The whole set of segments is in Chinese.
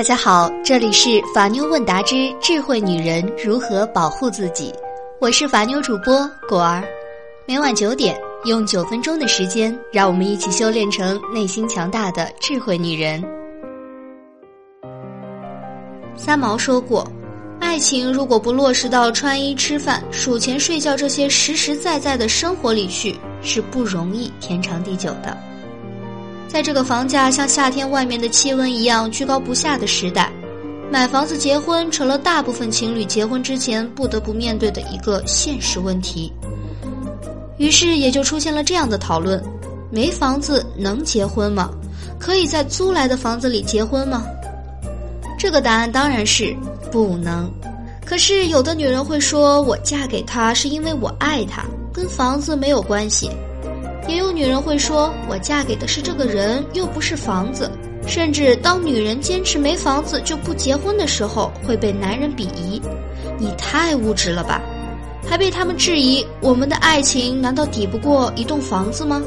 大家好，这里是法妞问答之智慧女人如何保护自己，我是法妞主播果儿。每晚九点，用九分钟的时间，让我们一起修炼成内心强大的智慧女人。三毛说过，爱情如果不落实到穿衣、吃饭、数钱、睡觉这些实实在在的生活里去，是不容易天长地久的。在这个房价像夏天外面的气温一样居高不下的时代，买房子结婚成了大部分情侣结婚之前不得不面对的一个现实问题。于是也就出现了这样的讨论：没房子能结婚吗？可以在租来的房子里结婚吗？这个答案当然是不能。可是有的女人会说：“我嫁给他是因为我爱他，跟房子没有关系。”也有女人会说：“我嫁给的是这个人，又不是房子。”甚至当女人坚持没房子就不结婚的时候，会被男人鄙夷：“你太物质了吧？”还被他们质疑：“我们的爱情难道抵不过一栋房子吗？”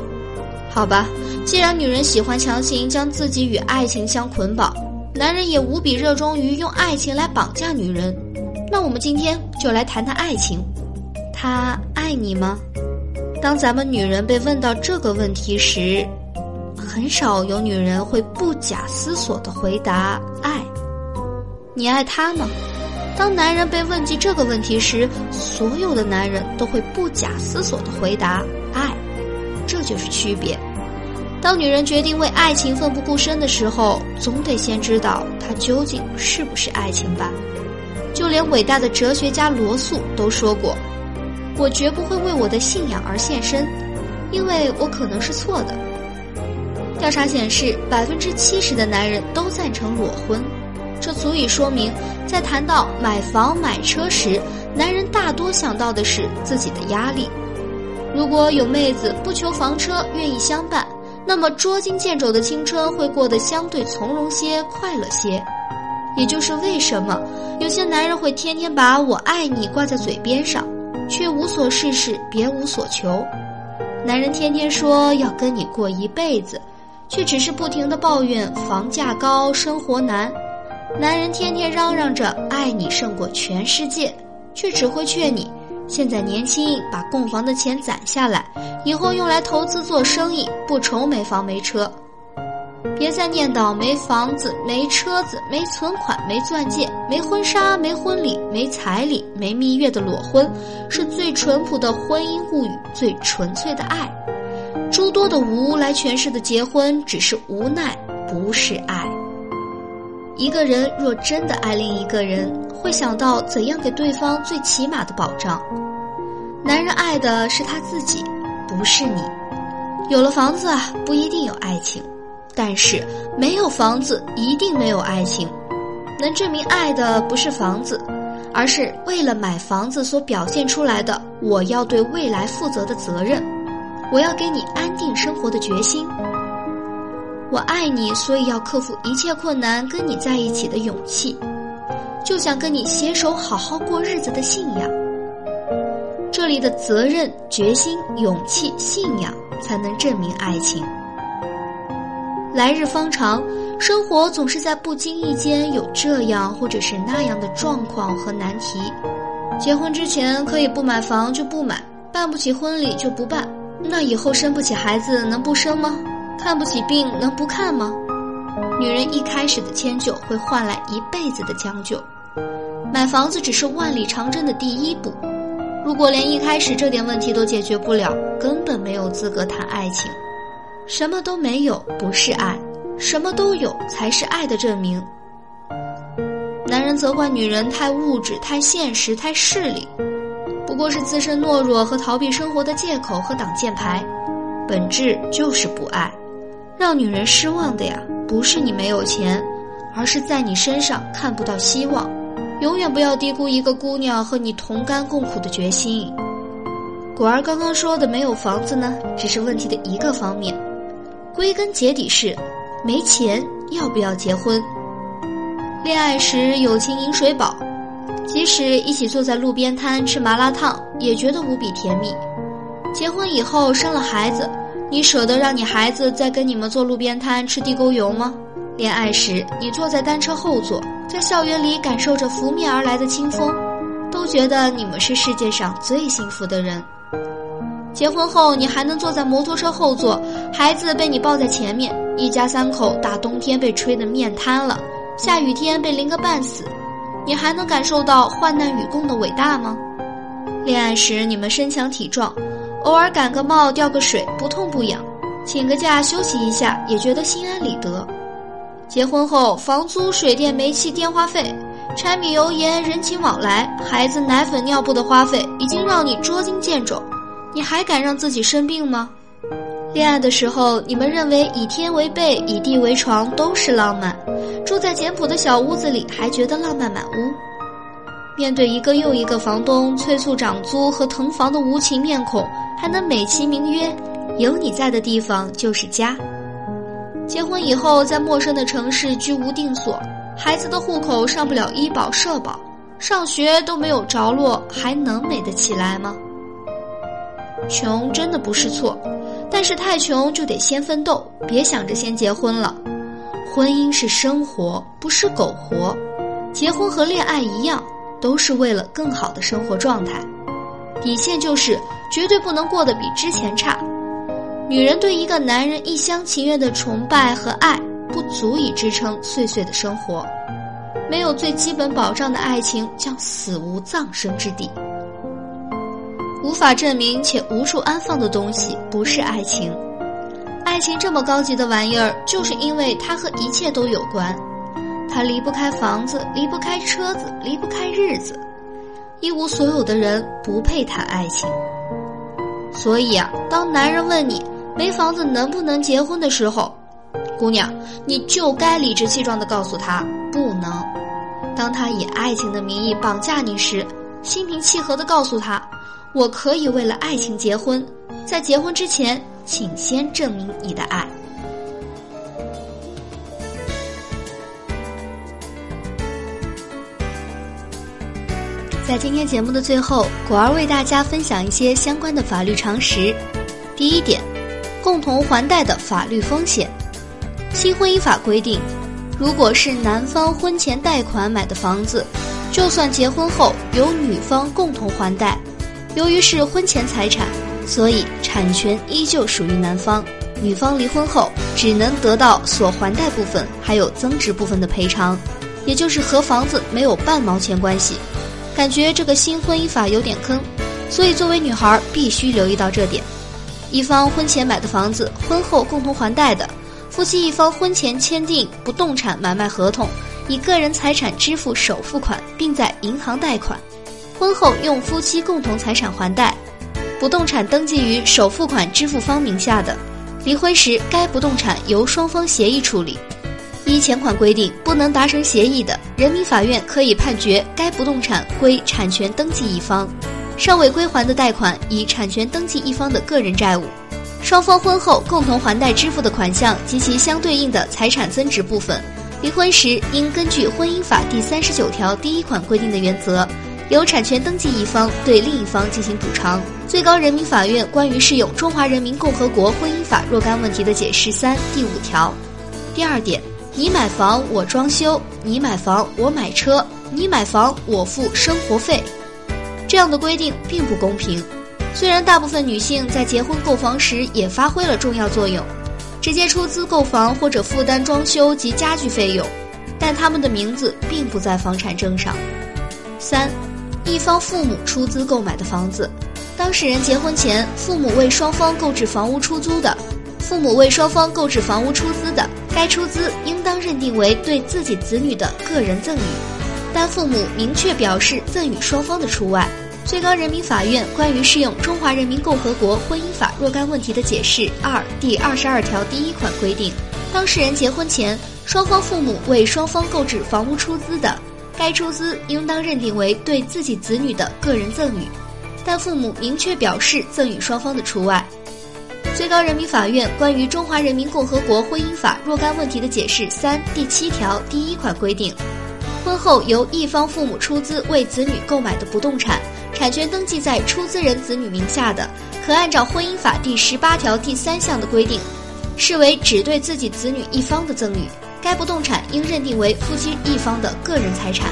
好吧，既然女人喜欢强行将自己与爱情相捆绑，男人也无比热衷于用爱情来绑架女人，那我们今天就来谈谈爱情。他爱你吗？当咱们女人被问到这个问题时，很少有女人会不假思索的回答“爱”。你爱他吗？当男人被问及这个问题时，所有的男人都会不假思索的回答“爱”。这就是区别。当女人决定为爱情奋不顾身的时候，总得先知道它究竟是不是爱情吧。就连伟大的哲学家罗素都说过。我绝不会为我的信仰而献身，因为我可能是错的。调查显示，百分之七十的男人都赞成裸婚，这足以说明，在谈到买房买车时，男人大多想到的是自己的压力。如果有妹子不求房车，愿意相伴，那么捉襟见肘的青春会过得相对从容些、快乐些。也就是为什么有些男人会天天把我爱你挂在嘴边上。却无所事事，别无所求。男人天天说要跟你过一辈子，却只是不停的抱怨房价高、生活难。男人天天嚷嚷着爱你胜过全世界，却只会劝你现在年轻，把供房的钱攒下来，以后用来投资做生意，不愁没房没车。别再念叨没房子、没车子、没存款、没钻戒、没婚纱、没婚礼、没彩礼、没蜜月的裸婚，是最淳朴的婚姻物语，最纯粹的爱。诸多的无来诠释的结婚，只是无奈，不是爱。一个人若真的爱另一个人，会想到怎样给对方最起码的保障。男人爱的是他自己，不是你。有了房子，不一定有爱情。但是没有房子一定没有爱情，能证明爱的不是房子，而是为了买房子所表现出来的我要对未来负责的责任，我要给你安定生活的决心。我爱你，所以要克服一切困难跟你在一起的勇气，就想跟你携手好好过日子的信仰。这里的责任、决心、勇气、信仰，才能证明爱情。来日方长，生活总是在不经意间有这样或者是那样的状况和难题。结婚之前可以不买房就不买，办不起婚礼就不办，那以后生不起孩子能不生吗？看不起病能不看吗？女人一开始的迁就会换来一辈子的将就，买房子只是万里长征的第一步。如果连一开始这点问题都解决不了，根本没有资格谈爱情。什么都没有不是爱，什么都有才是爱的证明。男人责怪女人太物质、太现实、太势利，不过是自身懦弱和逃避生活的借口和挡箭牌，本质就是不爱。让女人失望的呀，不是你没有钱，而是在你身上看不到希望。永远不要低估一个姑娘和你同甘共苦的决心。果儿刚刚说的没有房子呢，只是问题的一个方面。归根结底是，没钱要不要结婚？恋爱时友情饮水饱，即使一起坐在路边摊吃麻辣烫，也觉得无比甜蜜。结婚以后生了孩子，你舍得让你孩子再跟你们坐路边摊吃地沟油吗？恋爱时，你坐在单车后座，在校园里感受着拂面而来的清风，都觉得你们是世界上最幸福的人。结婚后，你还能坐在摩托车后座，孩子被你抱在前面，一家三口大冬天被吹得面瘫了，下雨天被淋个半死，你还能感受到患难与共的伟大吗？恋爱时，你们身强体壮，偶尔感个冒、掉个水，不痛不痒，请个假休息一下，也觉得心安理得。结婚后，房租、水电、煤气、电话费、柴米油盐、人情往来、孩子奶粉尿布的花费，已经让你捉襟见肘。你还敢让自己生病吗？恋爱的时候，你们认为以天为被，以地为床都是浪漫，住在简朴的小屋子里还觉得浪漫满屋。面对一个又一个房东催促涨租和腾房的无情面孔，还能美其名曰“有你在的地方就是家”。结婚以后，在陌生的城市居无定所，孩子的户口上不了医保社保，上学都没有着落，还能美得起来吗？穷真的不是错，但是太穷就得先奋斗，别想着先结婚了。婚姻是生活，不是苟活。结婚和恋爱一样，都是为了更好的生活状态。底线就是绝对不能过得比之前差。女人对一个男人一厢情愿的崇拜和爱，不足以支撑碎碎的生活。没有最基本保障的爱情，将死无葬身之地。无法证明且无处安放的东西不是爱情，爱情这么高级的玩意儿，就是因为它和一切都有关，它离不开房子，离不开车子，离不开日子，一无所有的人不配谈爱情。所以啊，当男人问你没房子能不能结婚的时候，姑娘，你就该理直气壮地告诉他不能。当他以爱情的名义绑架你时，心平气和地告诉他。我可以为了爱情结婚，在结婚之前，请先证明你的爱。在今天节目的最后，果儿为大家分享一些相关的法律常识。第一点，共同还贷的法律风险。新婚姻法规定，如果是男方婚前贷款买的房子，就算结婚后由女方共同还贷。由于是婚前财产，所以产权依旧属于男方。女方离婚后只能得到所还贷部分，还有增值部分的赔偿，也就是和房子没有半毛钱关系。感觉这个新婚姻法有点坑，所以作为女孩必须留意到这点。一方婚前买的房子，婚后共同还贷的，夫妻一方婚前签订不动产买卖合同，以个人财产支付首付款，并在银行贷款。婚后用夫妻共同财产还贷，不动产登记于首付款支付方名下的，离婚时该不动产由双方协议处理。依前款规定不能达成协议的，人民法院可以判决该不动产归产权登记一方，尚未归还的贷款以产权登记一方的个人债务。双方婚后共同还贷支付的款项及其相对应的财产增值部分，离婚时应根据婚姻法第三十九条第一款规定的原则。由产权登记一方对另一方进行补偿。最高人民法院关于适用《中华人民共和国婚姻法》若干问题的解释三第五条，第二点，你买房我装修，你买房我买车，你买房我付生活费，这样的规定并不公平。虽然大部分女性在结婚购房时也发挥了重要作用，直接出资购房或者负担装修及家具费用，但她们的名字并不在房产证上。三。一方父母出资购买的房子，当事人结婚前父母为双方购置房屋出租的，父母为双方购置房屋出资的，该出资应当认定为对自己子女的个人赠与，但父母明确表示赠与双方的除外。最高人民法院关于适用《中华人民共和国婚姻法》若干问题的解释二第二十二条第一款规定，当事人结婚前双方父母为双方购置房屋出资的。该出资应当认定为对自己子女的个人赠与，但父母明确表示赠与双方的除外。最高人民法院关于《中华人民共和国婚姻法》若干问题的解释三第七条第一款规定，婚后由一方父母出资为子女购买的不动产，产权登记在出资人子女名下的，可按照婚姻法第十八条第三项的规定，视为只对自己子女一方的赠与。该不动产应认定为夫妻一方的个人财产。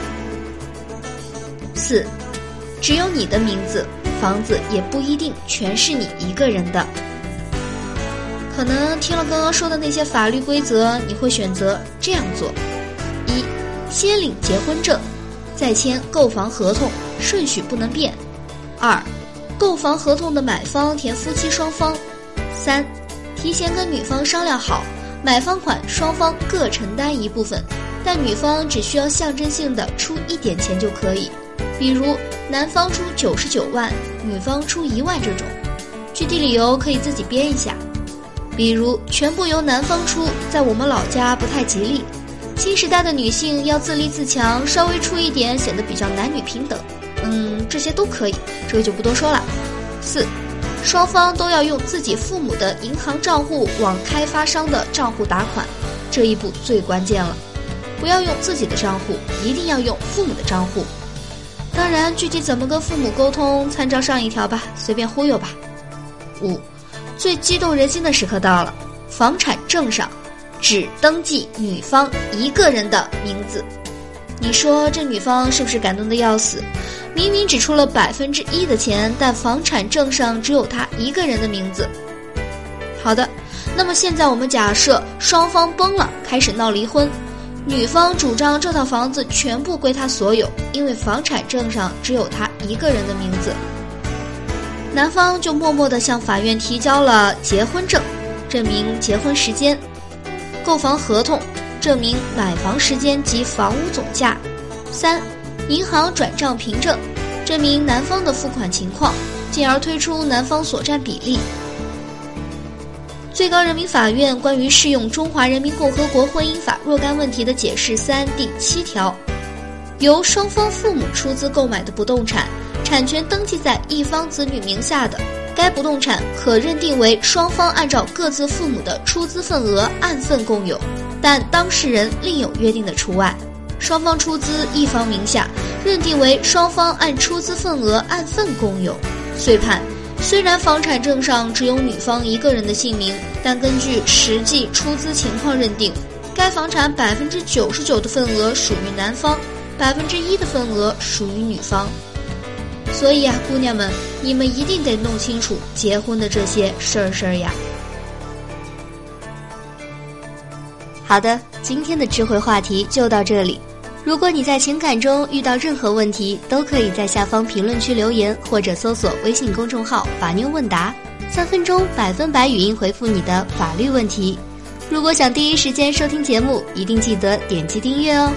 四，只有你的名字，房子也不一定全是你一个人的。可能听了刚刚说的那些法律规则，你会选择这样做：一，先领结婚证，再签购房合同，顺序不能变；二，购房合同的买方填夫妻双方；三，提前跟女方商量好，买方款双方各承担一部分，但女方只需要象征性的出一点钱就可以，比如男方出九十九万，女方出一万这种。具体理由可以自己编一下。比如全部由男方出，在我们老家不太吉利。新时代的女性要自立自强，稍微出一点显得比较男女平等。嗯，这些都可以，这个就不多说了。四，双方都要用自己父母的银行账户往开发商的账户打款，这一步最关键了。不要用自己的账户，一定要用父母的账户。当然，具体怎么跟父母沟通，参照上一条吧，随便忽悠吧。五。最激动人心的时刻到了，房产证上只登记女方一个人的名字。你说这女方是不是感动的要死？明明只出了百分之一的钱，但房产证上只有他一个人的名字。好的，那么现在我们假设双方崩了，开始闹离婚，女方主张这套房子全部归她所有，因为房产证上只有她一个人的名字。男方就默默地向法院提交了结婚证，证明结婚时间；购房合同，证明买房时间及房屋总价；三，银行转账凭证，证明男方的付款情况，进而推出男方所占比例。最高人民法院关于适用《中华人民共和国婚姻法》若干问题的解释三第七条，由双方父母出资购买的不动产。产权登记在一方子女名下的，该不动产可认定为双方按照各自父母的出资份额按份共有，但当事人另有约定的除外。双方出资一方名下，认定为双方按出资份额按份共有，遂判。虽然房产证上只有女方一个人的姓名，但根据实际出资情况认定，该房产百分之九十九的份额属于男方，百分之一的份额属于女方。所以啊，姑娘们，你们一定得弄清楚结婚的这些事儿事儿呀。好的，今天的智慧话题就到这里。如果你在情感中遇到任何问题，都可以在下方评论区留言，或者搜索微信公众号“法妞问答”，三分钟百分百语音回复你的法律问题。如果想第一时间收听节目，一定记得点击订阅哦。